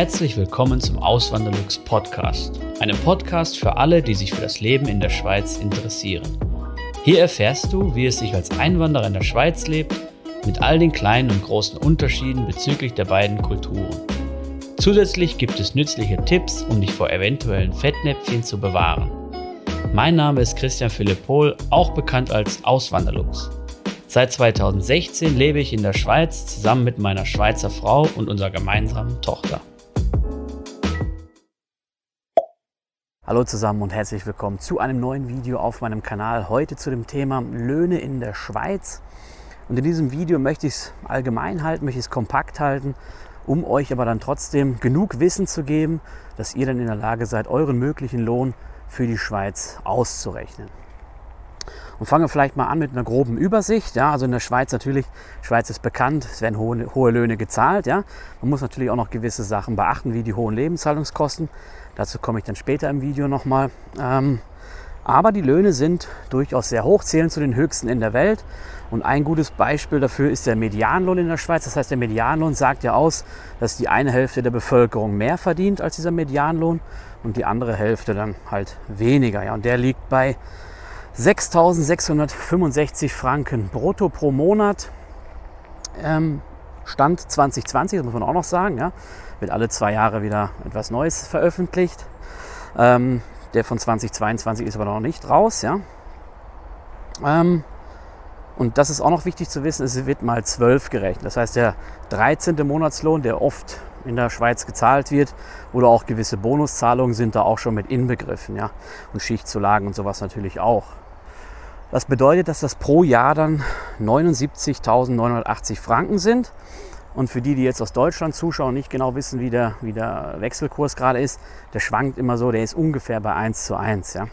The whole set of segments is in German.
Herzlich willkommen zum Auswanderlux Podcast, einem Podcast für alle, die sich für das Leben in der Schweiz interessieren. Hier erfährst du, wie es sich als Einwanderer in der Schweiz lebt, mit all den kleinen und großen Unterschieden bezüglich der beiden Kulturen. Zusätzlich gibt es nützliche Tipps, um dich vor eventuellen Fettnäpfchen zu bewahren. Mein Name ist Christian Philipp Pohl, auch bekannt als Auswanderlux. Seit 2016 lebe ich in der Schweiz zusammen mit meiner Schweizer Frau und unserer gemeinsamen Tochter. Hallo zusammen und herzlich willkommen zu einem neuen Video auf meinem Kanal. Heute zu dem Thema Löhne in der Schweiz. Und in diesem Video möchte ich es allgemein halten, möchte ich es kompakt halten, um euch aber dann trotzdem genug Wissen zu geben, dass ihr dann in der Lage seid, euren möglichen Lohn für die Schweiz auszurechnen. Und fangen wir vielleicht mal an mit einer groben Übersicht. Ja, also in der Schweiz natürlich, Schweiz ist bekannt, es werden hohe, hohe Löhne gezahlt. Ja. Man muss natürlich auch noch gewisse Sachen beachten, wie die hohen Lebenshaltungskosten. Dazu komme ich dann später im Video nochmal. Ähm, aber die Löhne sind durchaus sehr hoch, zählen zu den höchsten in der Welt. Und ein gutes Beispiel dafür ist der Medianlohn in der Schweiz. Das heißt, der Medianlohn sagt ja aus, dass die eine Hälfte der Bevölkerung mehr verdient als dieser Medianlohn und die andere Hälfte dann halt weniger. Ja, und der liegt bei 6.665 Franken brutto pro Monat. Ähm, Stand 2020, das muss man auch noch sagen. Ja wird alle zwei Jahre wieder etwas Neues veröffentlicht. Ähm, der von 2022 ist aber noch nicht raus. Ja? Ähm, und das ist auch noch wichtig zu wissen, es wird mal 12 gerechnet. Das heißt, der 13. Monatslohn, der oft in der Schweiz gezahlt wird, oder auch gewisse Bonuszahlungen sind da auch schon mit inbegriffen. Ja? Und Schichtzulagen und sowas natürlich auch. Das bedeutet, dass das pro Jahr dann 79.980 Franken sind. Und für die, die jetzt aus Deutschland zuschauen, nicht genau wissen, wie der, wie der Wechselkurs gerade ist, der schwankt immer so, der ist ungefähr bei 1 zu 1. Ja?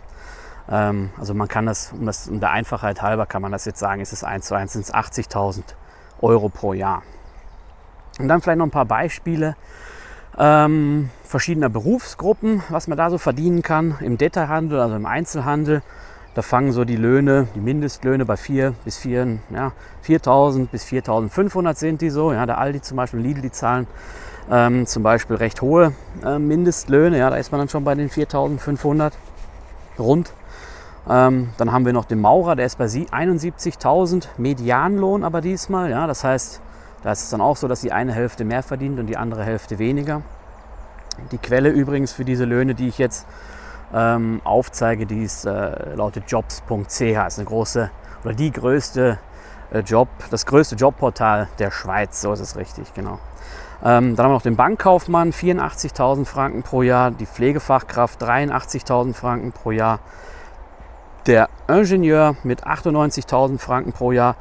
Ähm, also man kann das, um, das, um der Einfachheit halber kann man das jetzt sagen, ist es 1 zu 1, sind es 80.000 Euro pro Jahr. Und dann vielleicht noch ein paar Beispiele ähm, verschiedener Berufsgruppen, was man da so verdienen kann im Detailhandel, also im Einzelhandel. Da fangen so die Löhne, die Mindestlöhne bei 4 bis 4, ja, 4.000 bis 4.500 sind die so. Ja, der Aldi zum Beispiel, Lidl, die zahlen ähm, zum Beispiel recht hohe äh, Mindestlöhne. Ja, da ist man dann schon bei den 4.500 rund. Ähm, dann haben wir noch den Maurer, der ist bei 71.000 Medianlohn aber diesmal. Ja, das heißt, da ist es dann auch so, dass die eine Hälfte mehr verdient und die andere Hälfte weniger. Die Quelle übrigens für diese Löhne, die ich jetzt ähm, aufzeige, die ist, äh, lautet jobs.ch. ist eine große oder die größte äh, Job, das größte Jobportal der Schweiz, so ist es richtig, genau. Ähm, dann haben wir noch den Bankkaufmann, 84.000 Franken pro Jahr, die Pflegefachkraft 83.000 Franken pro Jahr, der Ingenieur mit 98.000 Franken pro Jahr,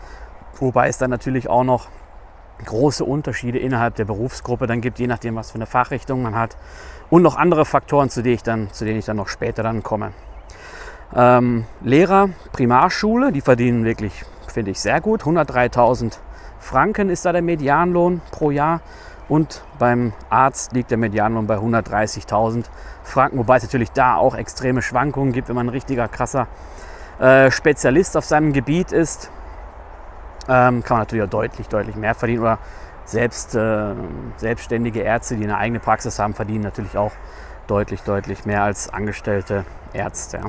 wobei es dann natürlich auch noch große Unterschiede innerhalb der Berufsgruppe dann gibt, je nachdem, was für eine Fachrichtung man hat und noch andere Faktoren, zu denen ich dann, zu denen ich dann noch später dann komme. Ähm, Lehrer, Primarschule, die verdienen wirklich, finde ich, sehr gut. 103.000 Franken ist da der Medianlohn pro Jahr. Und beim Arzt liegt der Medianlohn bei 130.000 Franken, wobei es natürlich da auch extreme Schwankungen gibt, wenn man ein richtiger krasser äh, Spezialist auf seinem Gebiet ist. Ähm, kann man natürlich auch deutlich, deutlich mehr verdienen. Oder selbst äh, selbstständige Ärzte, die eine eigene Praxis haben, verdienen natürlich auch deutlich, deutlich mehr als angestellte Ärzte.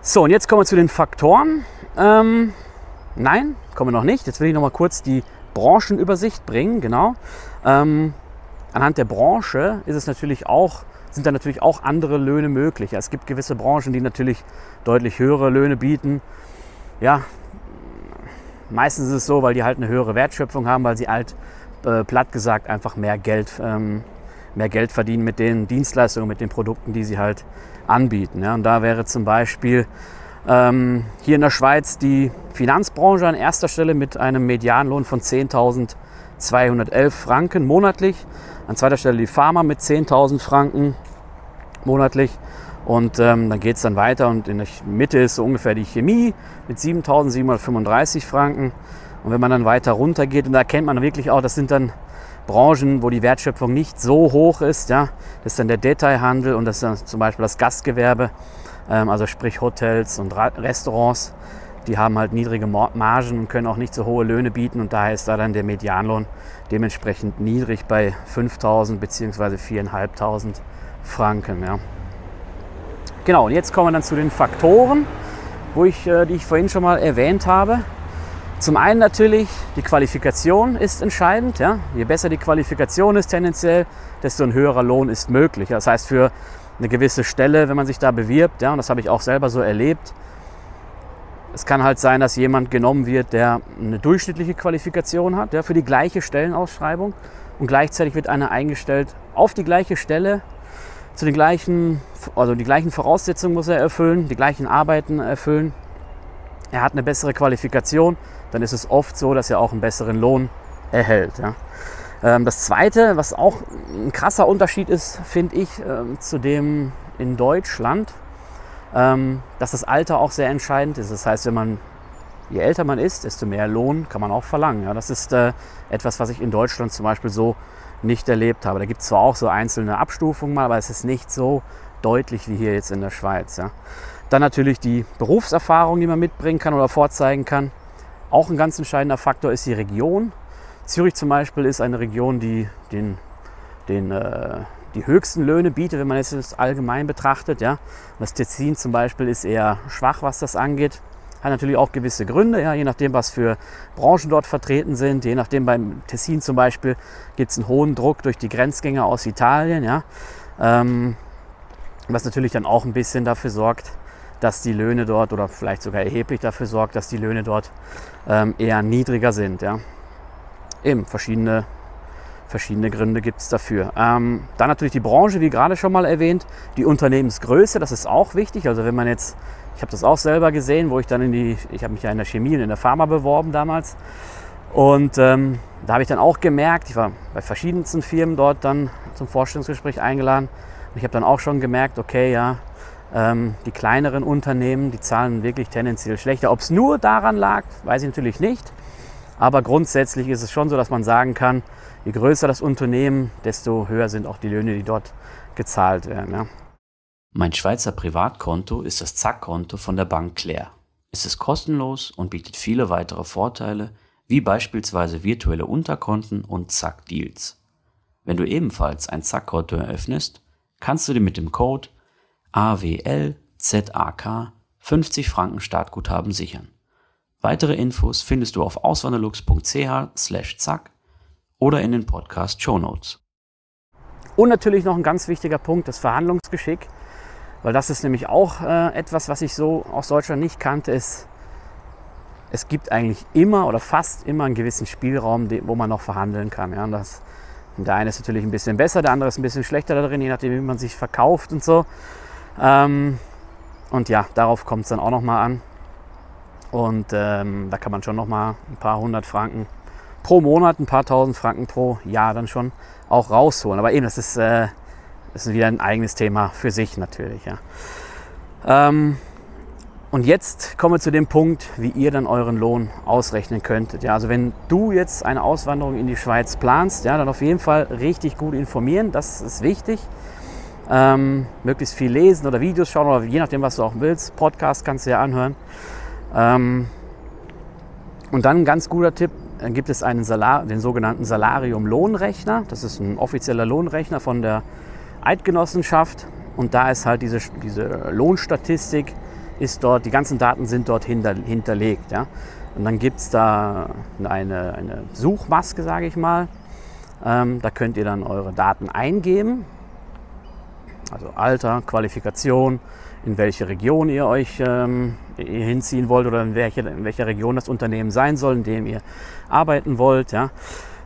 So, und jetzt kommen wir zu den Faktoren. Ähm, nein, kommen wir noch nicht. Jetzt will ich noch mal kurz die Branchenübersicht bringen. Genau. Ähm, anhand der Branche ist es natürlich auch, sind da natürlich auch andere Löhne möglich. Es gibt gewisse Branchen, die natürlich deutlich höhere Löhne bieten. Ja, Meistens ist es so, weil die halt eine höhere Wertschöpfung haben, weil sie halt äh, platt gesagt einfach mehr Geld, ähm, mehr Geld verdienen mit den Dienstleistungen, mit den Produkten, die sie halt anbieten. Ja. Und da wäre zum Beispiel ähm, hier in der Schweiz die Finanzbranche an erster Stelle mit einem Medianlohn von 10.211 Franken monatlich. An zweiter Stelle die Pharma mit 10.000 Franken monatlich. Und ähm, dann geht es dann weiter und in der Mitte ist so ungefähr die Chemie mit 7.735 Franken. Und wenn man dann weiter runter geht, und da erkennt man wirklich auch, das sind dann Branchen, wo die Wertschöpfung nicht so hoch ist. Ja? Das ist dann der Detailhandel und das ist dann zum Beispiel das Gastgewerbe, ähm, also sprich Hotels und Restaurants. Die haben halt niedrige Margen und können auch nicht so hohe Löhne bieten und daher ist da dann der Medianlohn dementsprechend niedrig bei 5.000 bzw. 4.500 Franken. Ja. Genau, und jetzt kommen wir dann zu den Faktoren, wo ich, äh, die ich vorhin schon mal erwähnt habe. Zum einen natürlich, die Qualifikation ist entscheidend. Ja. Je besser die Qualifikation ist tendenziell, desto ein höherer Lohn ist möglich. Das heißt, für eine gewisse Stelle, wenn man sich da bewirbt, ja, und das habe ich auch selber so erlebt, es kann halt sein, dass jemand genommen wird, der eine durchschnittliche Qualifikation hat, ja, für die gleiche Stellenausschreibung und gleichzeitig wird einer eingestellt auf die gleiche Stelle, zu den gleichen, also die gleichen Voraussetzungen muss er erfüllen, die gleichen Arbeiten erfüllen. Er hat eine bessere Qualifikation, dann ist es oft so, dass er auch einen besseren Lohn erhält. Ja. Ähm, das Zweite, was auch ein krasser Unterschied ist, finde ich, ähm, zu dem in Deutschland, ähm, dass das Alter auch sehr entscheidend ist. Das heißt, wenn man, je älter man ist, desto mehr Lohn kann man auch verlangen. Das ist äh, etwas, was ich in Deutschland zum Beispiel so nicht erlebt habe. Da gibt es zwar auch so einzelne Abstufungen mal, aber es ist nicht so deutlich wie hier jetzt in der Schweiz. Ja. Dann natürlich die Berufserfahrung, die man mitbringen kann oder vorzeigen kann. Auch ein ganz entscheidender Faktor ist die Region. Zürich zum Beispiel ist eine Region, die den, den äh, die höchsten Löhne bietet, wenn man es allgemein betrachtet. Ja. Das Tessin zum Beispiel ist eher schwach, was das angeht. Hat natürlich auch gewisse Gründe, ja, je nachdem, was für Branchen dort vertreten sind. Je nachdem, beim Tessin zum Beispiel gibt es einen hohen Druck durch die Grenzgänger aus Italien. Ja. Ähm, was natürlich dann auch ein bisschen dafür sorgt, dass die Löhne dort oder vielleicht sogar erheblich dafür sorgt, dass die Löhne dort ähm, eher niedriger sind. Ja. Eben verschiedene Verschiedene Gründe gibt es dafür. Ähm, dann natürlich die Branche, wie gerade schon mal erwähnt, die Unternehmensgröße, das ist auch wichtig. Also wenn man jetzt, ich habe das auch selber gesehen, wo ich dann in die, ich habe mich ja in der Chemie und in der Pharma beworben damals. Und ähm, da habe ich dann auch gemerkt, ich war bei verschiedensten Firmen dort dann zum Vorstellungsgespräch eingeladen. Und ich habe dann auch schon gemerkt, okay, ja, ähm, die kleineren Unternehmen, die zahlen wirklich tendenziell schlechter. Ob es nur daran lag, weiß ich natürlich nicht. Aber grundsätzlich ist es schon so, dass man sagen kann, je größer das Unternehmen, desto höher sind auch die Löhne, die dort gezahlt werden. Ja. Mein Schweizer Privatkonto ist das Zack-Konto von der Bank Claire. Es ist kostenlos und bietet viele weitere Vorteile, wie beispielsweise virtuelle Unterkonten und Zack-Deals. Wenn du ebenfalls ein Zack-Konto eröffnest, kannst du dir mit dem Code AWLZAK 50 Franken Startguthaben sichern. Weitere Infos findest du auf auswanderlux.ch/zack oder in den Podcast Show Notes. Und natürlich noch ein ganz wichtiger Punkt, das Verhandlungsgeschick, weil das ist nämlich auch äh, etwas, was ich so aus Deutschland nicht kannte, ist, es gibt eigentlich immer oder fast immer einen gewissen Spielraum, wo man noch verhandeln kann. Ja? Das, der eine ist natürlich ein bisschen besser, der andere ist ein bisschen schlechter da drin, je nachdem, wie man sich verkauft und so. Ähm, und ja, darauf kommt es dann auch nochmal an. Und ähm, da kann man schon nochmal ein paar hundert Franken pro Monat ein paar tausend Franken pro Jahr dann schon auch rausholen. Aber eben, das ist, äh, das ist wieder ein eigenes Thema für sich natürlich. Ja. Ähm, und jetzt kommen wir zu dem Punkt, wie ihr dann euren Lohn ausrechnen könntet. Ja, also wenn du jetzt eine Auswanderung in die Schweiz planst, ja, dann auf jeden Fall richtig gut informieren, das ist wichtig. Ähm, möglichst viel lesen oder Videos schauen oder je nachdem, was du auch willst. Podcast kannst du ja anhören. Ähm, und dann ein ganz guter Tipp, dann gibt es einen Salar, den sogenannten Salarium-Lohnrechner. Das ist ein offizieller Lohnrechner von der Eidgenossenschaft. Und da ist halt diese, diese Lohnstatistik, ist dort, die ganzen Daten sind dort hinter, hinterlegt. Ja? Und dann gibt es da eine, eine Suchmaske, sage ich mal. Ähm, da könnt ihr dann eure Daten eingeben. Also Alter, Qualifikation, in welche Region ihr euch ähm, hinziehen wollt oder in, welche, in welcher Region das Unternehmen sein soll, in dem ihr arbeiten wollt. Ja.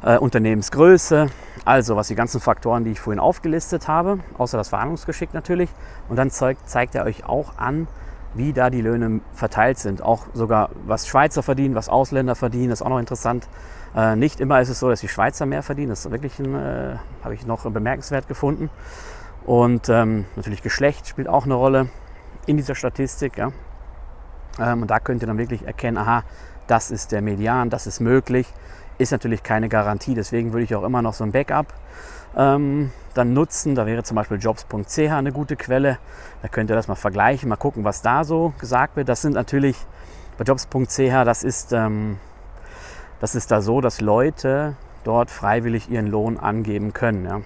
Äh, Unternehmensgröße, also was die ganzen Faktoren, die ich vorhin aufgelistet habe, außer das Verhandlungsgeschick natürlich. Und dann zeigt, zeigt er euch auch an, wie da die Löhne verteilt sind. Auch sogar, was Schweizer verdienen, was Ausländer verdienen, ist auch noch interessant. Äh, nicht immer ist es so, dass die Schweizer mehr verdienen. Das ist wirklich, äh, habe ich noch bemerkenswert gefunden. Und ähm, natürlich Geschlecht spielt auch eine Rolle in dieser Statistik. Ja. Ähm, und da könnt ihr dann wirklich erkennen, aha, das ist der Median, das ist möglich. Ist natürlich keine Garantie, deswegen würde ich auch immer noch so ein Backup ähm, dann nutzen. Da wäre zum Beispiel jobs.ch eine gute Quelle. Da könnt ihr das mal vergleichen, mal gucken, was da so gesagt wird. Das sind natürlich bei jobs.ch, das ist, ähm, das ist da so, dass Leute, dort freiwillig ihren Lohn angeben können. Ja.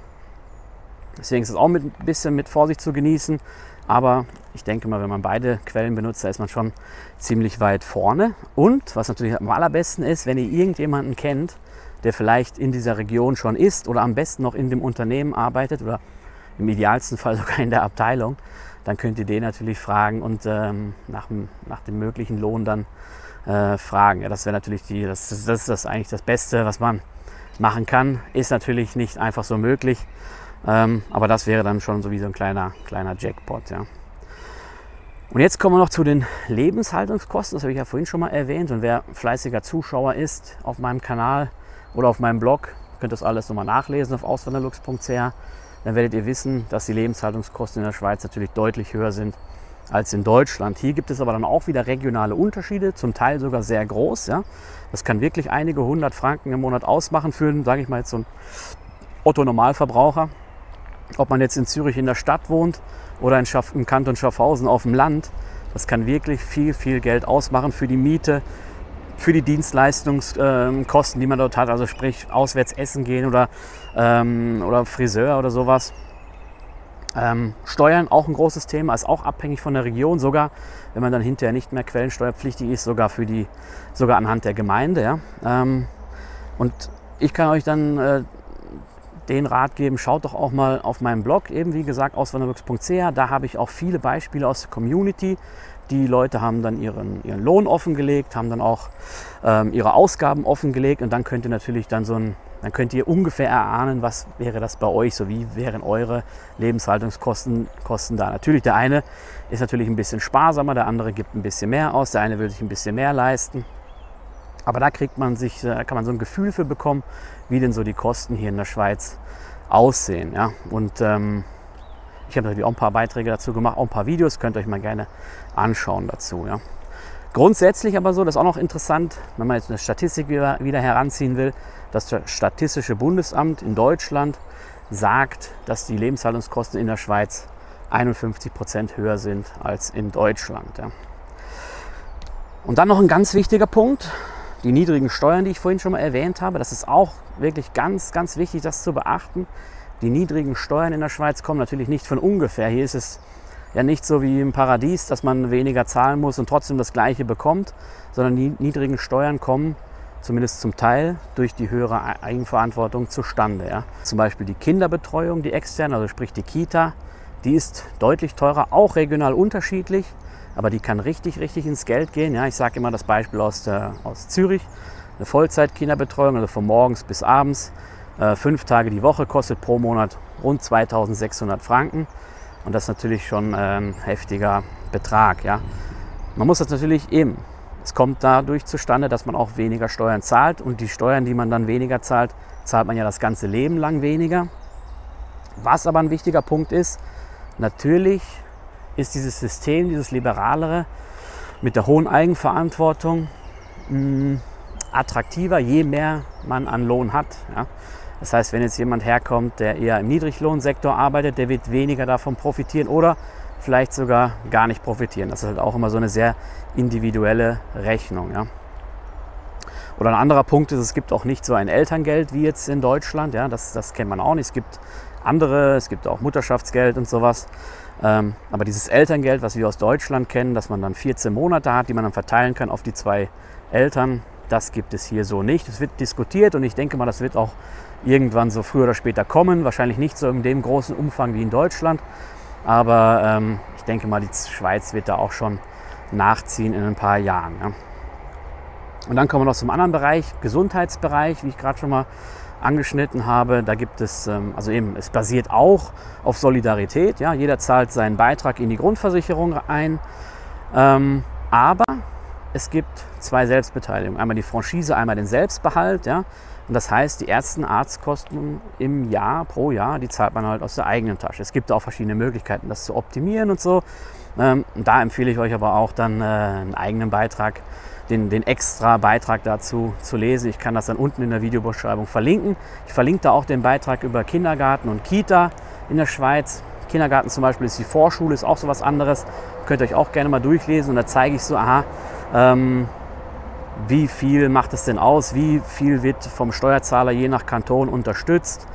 Deswegen ist es auch mit, ein bisschen mit Vorsicht zu genießen. Aber ich denke mal, wenn man beide Quellen benutzt, da ist man schon ziemlich weit vorne. Und was natürlich am allerbesten ist, wenn ihr irgendjemanden kennt, der vielleicht in dieser Region schon ist oder am besten noch in dem Unternehmen arbeitet oder im idealsten Fall sogar in der Abteilung, dann könnt ihr den natürlich fragen und ähm, nach, nach, dem möglichen Lohn dann äh, fragen. Ja, das wäre natürlich die, das, das ist das eigentlich das Beste, was man machen kann. Ist natürlich nicht einfach so möglich. Ähm, aber das wäre dann schon so wie so ein kleiner, kleiner Jackpot. Ja. Und jetzt kommen wir noch zu den Lebenshaltungskosten. Das habe ich ja vorhin schon mal erwähnt. Und wer fleißiger Zuschauer ist auf meinem Kanal oder auf meinem Blog, könnt das alles nochmal nachlesen auf auswanderlux.ch. Dann werdet ihr wissen, dass die Lebenshaltungskosten in der Schweiz natürlich deutlich höher sind als in Deutschland. Hier gibt es aber dann auch wieder regionale Unterschiede, zum Teil sogar sehr groß. Ja. Das kann wirklich einige hundert Franken im Monat ausmachen für, sage ich mal jetzt so ein Otto-Normalverbraucher. Ob man jetzt in Zürich in der Stadt wohnt oder in Schaff, im Kanton Schaffhausen auf dem Land, das kann wirklich viel, viel Geld ausmachen für die Miete, für die Dienstleistungskosten, die man dort hat, also sprich auswärts essen gehen oder, ähm, oder Friseur oder sowas. Ähm, Steuern auch ein großes Thema, ist auch abhängig von der Region, sogar wenn man dann hinterher nicht mehr quellensteuerpflichtig ist, sogar für die, sogar anhand der Gemeinde. Ja? Ähm, und ich kann euch dann äh, den Rat geben, schaut doch auch mal auf meinem Blog, eben wie gesagt, auswanderwix.ch. Da habe ich auch viele Beispiele aus der Community. Die Leute haben dann ihren, ihren Lohn offengelegt, haben dann auch ähm, ihre Ausgaben offengelegt und dann könnt ihr natürlich dann so ein, dann könnt ihr ungefähr erahnen, was wäre das bei euch, so wie wären eure Lebenshaltungskosten Kosten da. Natürlich, der eine ist natürlich ein bisschen sparsamer, der andere gibt ein bisschen mehr aus, der eine will sich ein bisschen mehr leisten. Aber da kriegt man sich, äh, kann man so ein Gefühl für bekommen, wie denn so die Kosten hier in der Schweiz aussehen. Ja? Und ähm, ich habe natürlich auch ein paar Beiträge dazu gemacht, auch ein paar Videos, könnt ihr euch mal gerne anschauen dazu. Ja? Grundsätzlich aber so, das ist auch noch interessant, wenn man jetzt eine Statistik wieder, wieder heranziehen will, das Statistische Bundesamt in Deutschland sagt, dass die Lebenshaltungskosten in der Schweiz 51 Prozent höher sind als in Deutschland. Ja. Und dann noch ein ganz wichtiger Punkt, die niedrigen Steuern, die ich vorhin schon mal erwähnt habe, das ist auch wirklich ganz, ganz wichtig, das zu beachten. Die niedrigen Steuern in der Schweiz kommen natürlich nicht von ungefähr. Hier ist es ja nicht so wie im Paradies, dass man weniger zahlen muss und trotzdem das Gleiche bekommt, sondern die niedrigen Steuern kommen zumindest zum Teil durch die höhere Eigenverantwortung zustande. Ja. Zum Beispiel die Kinderbetreuung, die externe, also sprich die Kita, die ist deutlich teurer, auch regional unterschiedlich aber die kann richtig, richtig ins Geld gehen. Ja, ich sage immer das Beispiel aus, der, aus Zürich, eine Vollzeit-Kinderbetreuung, also von morgens bis abends, äh, fünf Tage die Woche, kostet pro Monat rund 2600 Franken. Und das ist natürlich schon äh, ein heftiger Betrag. Ja. Man muss das natürlich eben, es kommt dadurch zustande, dass man auch weniger Steuern zahlt. Und die Steuern, die man dann weniger zahlt, zahlt man ja das ganze Leben lang weniger. Was aber ein wichtiger Punkt ist, natürlich ist dieses System, dieses liberalere mit der hohen Eigenverantwortung mm, attraktiver, je mehr man an Lohn hat. Ja. Das heißt, wenn jetzt jemand herkommt, der eher im Niedriglohnsektor arbeitet, der wird weniger davon profitieren oder vielleicht sogar gar nicht profitieren. Das ist halt auch immer so eine sehr individuelle Rechnung. Ja. Oder ein anderer Punkt ist, es gibt auch nicht so ein Elterngeld wie jetzt in Deutschland. Ja, das, das kennt man auch nicht. Es gibt andere, es gibt auch Mutterschaftsgeld und sowas. Ähm, aber dieses Elterngeld, was wir aus Deutschland kennen, dass man dann 14 Monate hat, die man dann verteilen kann auf die zwei Eltern, das gibt es hier so nicht. Es wird diskutiert und ich denke mal, das wird auch irgendwann so früher oder später kommen. Wahrscheinlich nicht so in dem großen Umfang wie in Deutschland. Aber ähm, ich denke mal, die Schweiz wird da auch schon nachziehen in ein paar Jahren. Ja. Und dann kommen wir noch zum anderen Bereich, Gesundheitsbereich, wie ich gerade schon mal angeschnitten habe. Da gibt es, ähm, also eben, es basiert auch auf Solidarität. Ja? Jeder zahlt seinen Beitrag in die Grundversicherung ein. Ähm, aber es gibt zwei Selbstbeteiligungen. Einmal die Franchise, einmal den Selbstbehalt. Ja? Und das heißt, die ersten Arztkosten im Jahr, pro Jahr, die zahlt man halt aus der eigenen Tasche. Es gibt auch verschiedene Möglichkeiten, das zu optimieren und so. Ähm, da empfehle ich euch aber auch dann äh, einen eigenen Beitrag den, den extra Beitrag dazu zu lesen. Ich kann das dann unten in der Videobeschreibung verlinken. Ich verlinke da auch den Beitrag über Kindergarten und Kita in der Schweiz. Kindergarten zum Beispiel ist die Vorschule, ist auch so was anderes. Könnt ihr euch auch gerne mal durchlesen und da zeige ich so, aha, ähm, wie viel macht es denn aus, wie viel wird vom Steuerzahler je nach Kanton unterstützt.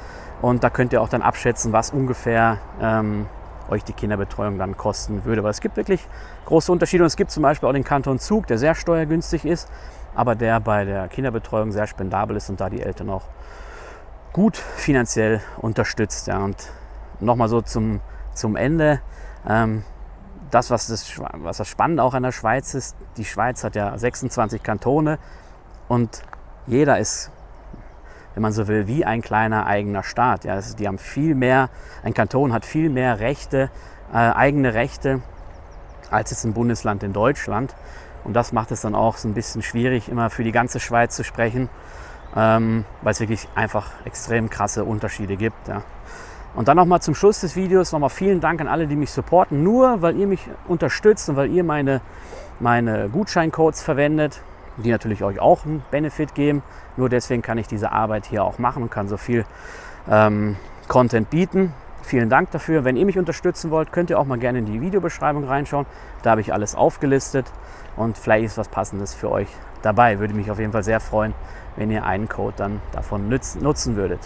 Und da könnt ihr auch dann abschätzen, was ungefähr ähm, euch die Kinderbetreuung dann kosten würde. Weil es gibt wirklich große Unterschiede. Und es gibt zum Beispiel auch den Kanton Zug, der sehr steuergünstig ist, aber der bei der Kinderbetreuung sehr spendabel ist und da die Eltern auch gut finanziell unterstützt. Ja. Und nochmal so zum, zum Ende. Ähm, das, was das, was das Spannende auch an der Schweiz ist, die Schweiz hat ja 26 Kantone und jeder ist, wenn man so will, wie ein kleiner eigener Staat. Ja, also die haben viel mehr, ein Kanton hat viel mehr Rechte, äh, eigene Rechte, als jetzt ein Bundesland in Deutschland. Und das macht es dann auch so ein bisschen schwierig, immer für die ganze Schweiz zu sprechen, ähm, weil es wirklich einfach extrem krasse Unterschiede gibt. Ja. Und dann nochmal zum Schluss des Videos nochmal vielen Dank an alle, die mich supporten. Nur weil ihr mich unterstützt und weil ihr meine, meine Gutscheincodes verwendet, die natürlich euch auch einen Benefit geben. Nur deswegen kann ich diese Arbeit hier auch machen und kann so viel ähm, Content bieten. Vielen Dank dafür. Wenn ihr mich unterstützen wollt, könnt ihr auch mal gerne in die Videobeschreibung reinschauen. Da habe ich alles aufgelistet und vielleicht ist was Passendes für euch dabei. Würde mich auf jeden Fall sehr freuen, wenn ihr einen Code dann davon nutzen würdet.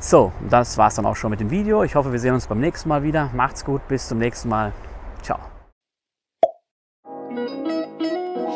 So, das war es dann auch schon mit dem Video. Ich hoffe, wir sehen uns beim nächsten Mal wieder. Macht's gut, bis zum nächsten Mal. Ciao.